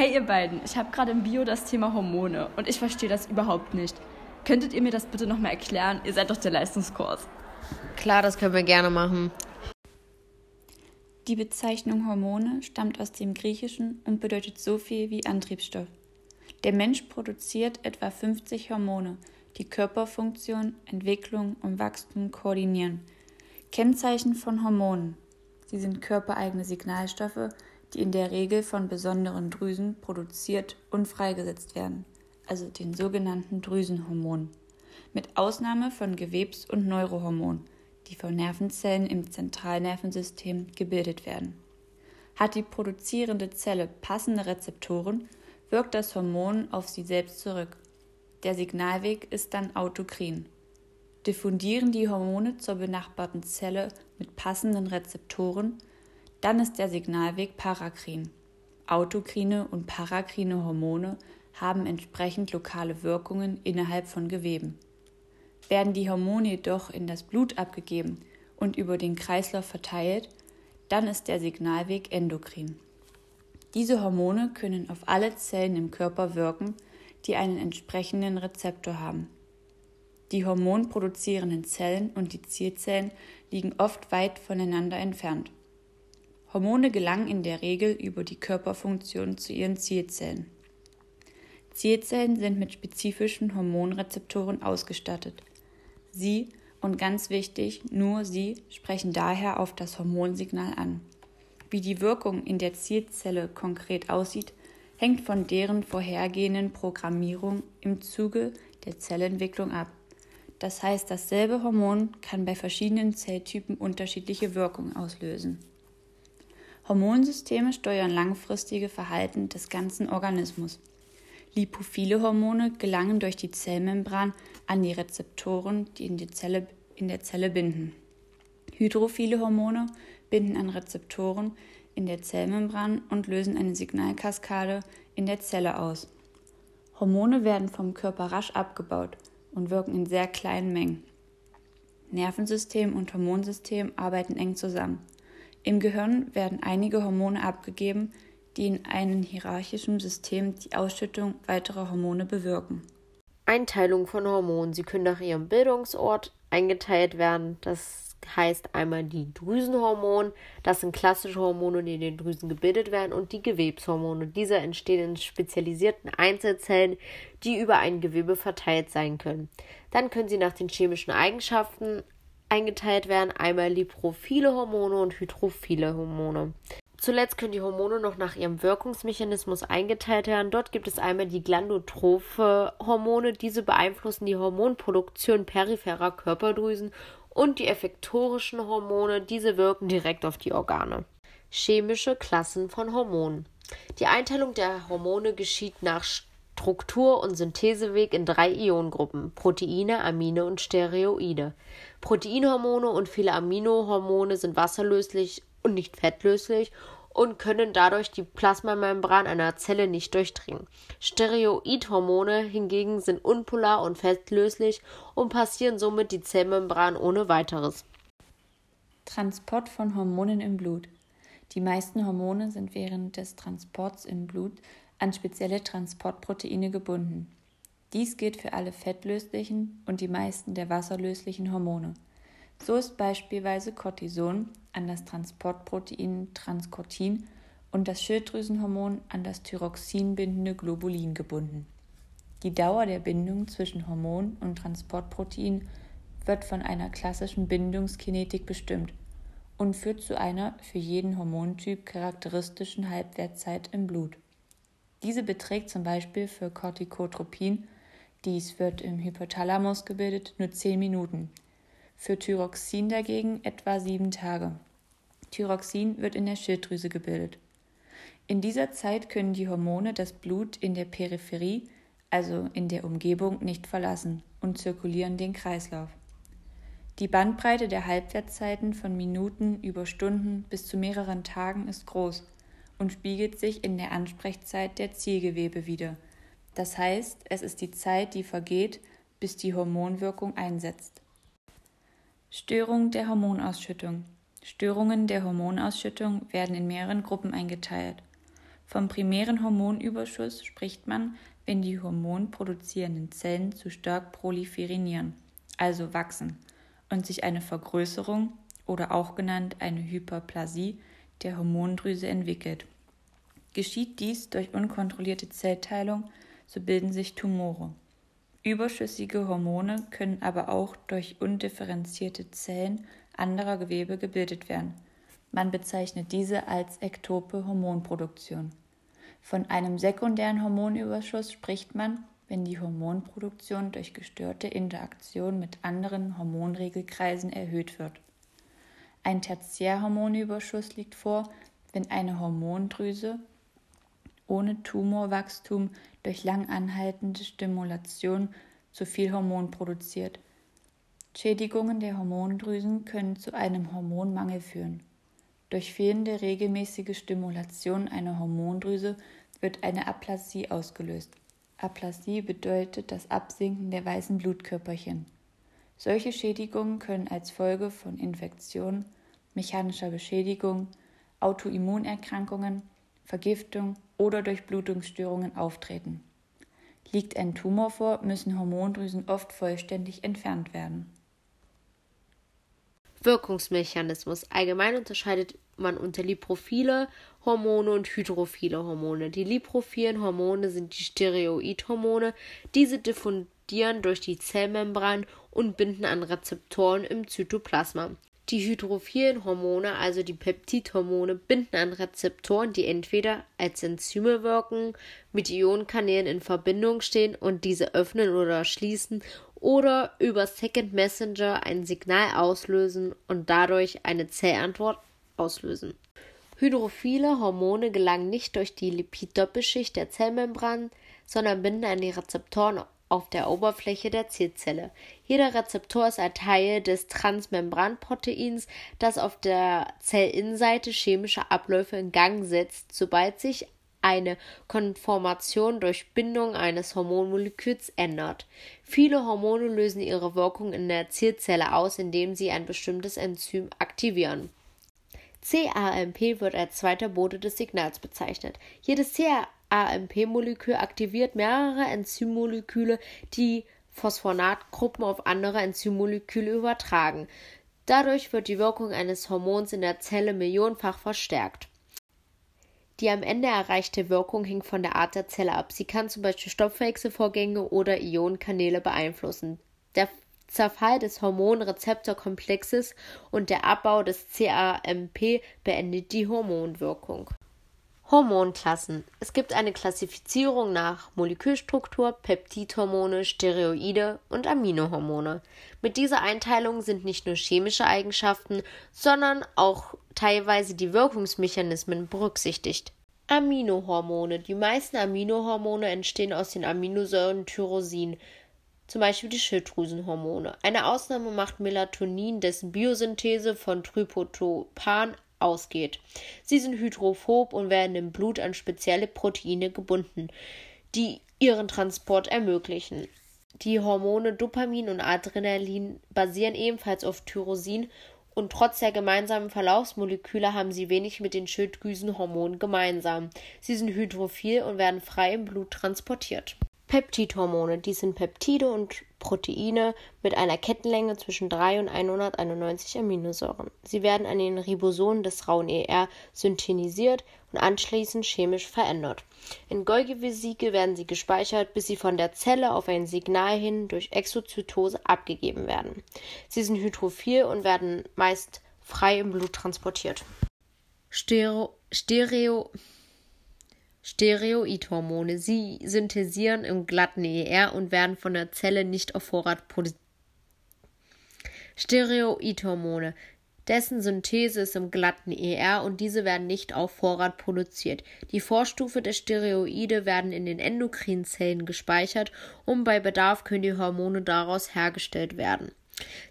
Hey ihr beiden, ich habe gerade im Bio das Thema Hormone und ich verstehe das überhaupt nicht. Könntet ihr mir das bitte nochmal erklären? Ihr seid doch der Leistungskurs. Klar, das können wir gerne machen. Die Bezeichnung Hormone stammt aus dem Griechischen und bedeutet so viel wie Antriebsstoff. Der Mensch produziert etwa 50 Hormone, die Körperfunktion, Entwicklung und Wachstum koordinieren. Kennzeichen von Hormonen. Sie sind körpereigene Signalstoffe, die in der Regel von besonderen Drüsen produziert und freigesetzt werden, also den sogenannten Drüsenhormonen, mit Ausnahme von Gewebs- und Neurohormonen, die von Nervenzellen im Zentralnervensystem gebildet werden. Hat die produzierende Zelle passende Rezeptoren, wirkt das Hormon auf sie selbst zurück. Der Signalweg ist dann autokrin. Diffundieren die Hormone zur benachbarten Zelle mit passenden Rezeptoren, dann ist der Signalweg parakrin. Autokrine und parakrine Hormone haben entsprechend lokale Wirkungen innerhalb von Geweben. Werden die Hormone jedoch in das Blut abgegeben und über den Kreislauf verteilt, dann ist der Signalweg endokrin. Diese Hormone können auf alle Zellen im Körper wirken, die einen entsprechenden Rezeptor haben. Die hormonproduzierenden Zellen und die Zielzellen liegen oft weit voneinander entfernt. Hormone gelangen in der Regel über die Körperfunktion zu ihren Zielzellen. Zielzellen sind mit spezifischen Hormonrezeptoren ausgestattet. Sie und ganz wichtig, nur sie sprechen daher auf das Hormonsignal an. Wie die Wirkung in der Zielzelle konkret aussieht, hängt von deren vorhergehenden Programmierung im Zuge der Zellentwicklung ab. Das heißt, dasselbe Hormon kann bei verschiedenen Zelltypen unterschiedliche Wirkungen auslösen. Hormonsysteme steuern langfristige Verhalten des ganzen Organismus. Lipophile Hormone gelangen durch die Zellmembran an die Rezeptoren, die in, die Zelle, in der Zelle binden. Hydrophile Hormone binden an Rezeptoren in der Zellmembran und lösen eine Signalkaskade in der Zelle aus. Hormone werden vom Körper rasch abgebaut und wirken in sehr kleinen Mengen. Nervensystem und Hormonsystem arbeiten eng zusammen. Im Gehirn werden einige Hormone abgegeben, die in einem hierarchischen System die Ausschüttung weiterer Hormone bewirken. Einteilung von Hormonen. Sie können nach ihrem Bildungsort eingeteilt werden. Das heißt einmal die Drüsenhormone, das sind klassische Hormone, die in den Drüsen gebildet werden, und die Gewebshormone. Diese entstehen in spezialisierten Einzelzellen, die über ein Gewebe verteilt sein können. Dann können sie nach den chemischen Eigenschaften eingeteilt werden einmal lipophile Hormone und hydrophile Hormone. Zuletzt können die Hormone noch nach ihrem Wirkungsmechanismus eingeteilt werden. Dort gibt es einmal die glandotrophe Hormone. Diese beeinflussen die Hormonproduktion peripherer Körperdrüsen und die effektorischen Hormone. Diese wirken direkt auf die Organe. Chemische Klassen von Hormonen. Die Einteilung der Hormone geschieht nach Struktur- und Syntheseweg in drei Ionengruppen: Proteine, Amine und Steroide. Proteinhormone und viele Aminohormone sind wasserlöslich und nicht fettlöslich und können dadurch die Plasmamembran einer Zelle nicht durchdringen. Steroidhormone hingegen sind unpolar und fettlöslich und passieren somit die Zellmembran ohne weiteres. Transport von Hormonen im Blut. Die meisten Hormone sind während des Transports im Blut an spezielle Transportproteine gebunden. Dies gilt für alle fettlöslichen und die meisten der wasserlöslichen Hormone. So ist beispielsweise Cortison an das Transportprotein Transcortin und das Schilddrüsenhormon an das Thyroxin bindende Globulin gebunden. Die Dauer der Bindung zwischen Hormon und Transportprotein wird von einer klassischen Bindungskinetik bestimmt und führt zu einer für jeden Hormontyp charakteristischen Halbwertzeit im Blut. Diese beträgt zum Beispiel für Corticotropin, dies wird im Hypothalamus gebildet, nur 10 Minuten. Für Thyroxin dagegen etwa 7 Tage. Thyroxin wird in der Schilddrüse gebildet. In dieser Zeit können die Hormone das Blut in der Peripherie, also in der Umgebung, nicht verlassen und zirkulieren den Kreislauf. Die Bandbreite der Halbwertzeiten von Minuten über Stunden bis zu mehreren Tagen ist groß und spiegelt sich in der Ansprechzeit der Zielgewebe wider. Das heißt, es ist die Zeit, die vergeht, bis die Hormonwirkung einsetzt. Störung der Hormonausschüttung. Störungen der Hormonausschüttung werden in mehreren Gruppen eingeteilt. Vom primären Hormonüberschuss spricht man, wenn die hormonproduzierenden Zellen zu stark proliferieren, also wachsen, und sich eine Vergrößerung oder auch genannt eine Hyperplasie der Hormondrüse entwickelt. Geschieht dies durch unkontrollierte Zellteilung, so bilden sich Tumore. Überschüssige Hormone können aber auch durch undifferenzierte Zellen anderer Gewebe gebildet werden. Man bezeichnet diese als ektope Hormonproduktion. Von einem sekundären Hormonüberschuss spricht man, wenn die Hormonproduktion durch gestörte Interaktion mit anderen Hormonregelkreisen erhöht wird. Ein Tertiärhormonüberschuss liegt vor, wenn eine Hormondrüse ohne Tumorwachstum durch lang anhaltende Stimulation zu viel Hormon produziert. Schädigungen der Hormondrüsen können zu einem Hormonmangel führen. Durch fehlende regelmäßige Stimulation einer Hormondrüse wird eine Aplasie ausgelöst. Aplasie bedeutet das Absinken der weißen Blutkörperchen. Solche Schädigungen können als Folge von Infektionen, mechanischer Beschädigung, Autoimmunerkrankungen, Vergiftung oder Durchblutungsstörungen auftreten. Liegt ein Tumor vor, müssen Hormondrüsen oft vollständig entfernt werden. Wirkungsmechanismus. Allgemein unterscheidet man unter lipophile Hormone und hydrophile Hormone. Die lipophilen Hormone sind die Steroidhormone. Diese diffundieren durch die Zellmembran und binden an Rezeptoren im Zytoplasma. Die hydrophilen Hormone, also die Peptidhormone, binden an Rezeptoren, die entweder als Enzyme wirken, mit Ionenkanälen in Verbindung stehen und diese öffnen oder schließen oder über Second Messenger ein Signal auslösen und dadurch eine Zellantwort auslösen. Hydrophile Hormone gelangen nicht durch die Lipiddoppelschicht der Zellmembran, sondern binden an die Rezeptoren auf der Oberfläche der Zielzelle. Jeder Rezeptor ist ein Teil des Transmembranproteins, das auf der Zellinnenseite chemische Abläufe in Gang setzt, sobald sich eine Konformation durch Bindung eines Hormonmoleküls ändert. Viele Hormone lösen ihre Wirkung in der Zielzelle aus, indem sie ein bestimmtes Enzym aktivieren. CAMP wird als zweiter Bote des Signals bezeichnet. Jedes CAMP-Molekül aktiviert mehrere Enzymmoleküle, die Phosphonatgruppen auf andere Enzymmoleküle übertragen. Dadurch wird die Wirkung eines Hormons in der Zelle millionenfach verstärkt. Die am Ende erreichte Wirkung hängt von der Art der Zelle ab. Sie kann zum Beispiel Stoffwechselvorgänge oder Ionenkanäle beeinflussen. Der Zerfall des Hormonrezeptorkomplexes und der Abbau des CAMP beendet die Hormonwirkung. Hormonklassen. Es gibt eine Klassifizierung nach Molekülstruktur, Peptidhormone, Steroide und Aminohormone. Mit dieser Einteilung sind nicht nur chemische Eigenschaften, sondern auch teilweise die Wirkungsmechanismen berücksichtigt. Aminohormone. Die meisten Aminohormone entstehen aus den Aminosäuren Tyrosin, zum Beispiel die Schilddrüsenhormone. Eine Ausnahme macht Melatonin, dessen Biosynthese von Tryptophan ausgeht. Sie sind hydrophob und werden im Blut an spezielle Proteine gebunden, die ihren Transport ermöglichen. Die Hormone Dopamin und Adrenalin basieren ebenfalls auf Tyrosin und trotz der gemeinsamen Verlaufsmoleküle haben sie wenig mit den Schilddrüsenhormonen gemeinsam. Sie sind hydrophil und werden frei im Blut transportiert. Peptidhormone. Dies sind Peptide und Proteine mit einer Kettenlänge zwischen 3 und 191 Aminosäuren. Sie werden an den Ribosomen des rauen ER synthetisiert und anschließend chemisch verändert. In Golgi-Vesike werden sie gespeichert, bis sie von der Zelle auf ein Signal hin durch Exozytose abgegeben werden. Sie sind hydrophil und werden meist frei im Blut transportiert. Stereo, Stereo Steroidhormone. Sie synthetisieren im glatten ER und werden von der Zelle nicht auf Vorrat produziert. Steroidhormone. Dessen Synthese ist im glatten ER und diese werden nicht auf Vorrat produziert. Die Vorstufe der Steroide werden in den endokrinen Zellen gespeichert und bei Bedarf können die Hormone daraus hergestellt werden.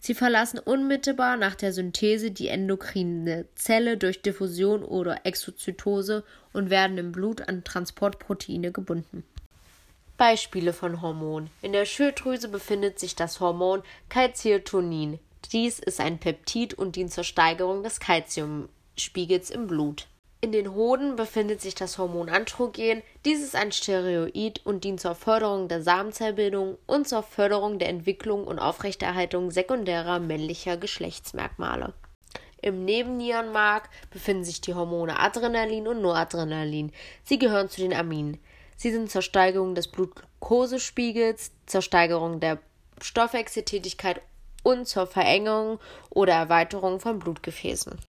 Sie verlassen unmittelbar nach der Synthese die endokrine Zelle durch Diffusion oder Exozytose und werden im Blut an Transportproteine gebunden. Beispiele von Hormonen. In der Schilddrüse befindet sich das Hormon Calcitonin. Dies ist ein Peptid und dient zur Steigerung des Calciumspiegels im Blut. In den Hoden befindet sich das Hormon Androgen. Dies ist ein Steroid und dient zur Förderung der Samenzellbildung und zur Förderung der Entwicklung und Aufrechterhaltung sekundärer männlicher Geschlechtsmerkmale. Im Nebennierenmark befinden sich die Hormone Adrenalin und Noradrenalin. Sie gehören zu den Aminen. Sie sind zur Steigerung des Blutglukosespiegels, zur Steigerung der Stoffwechseltätigkeit und zur Verengung oder Erweiterung von Blutgefäßen.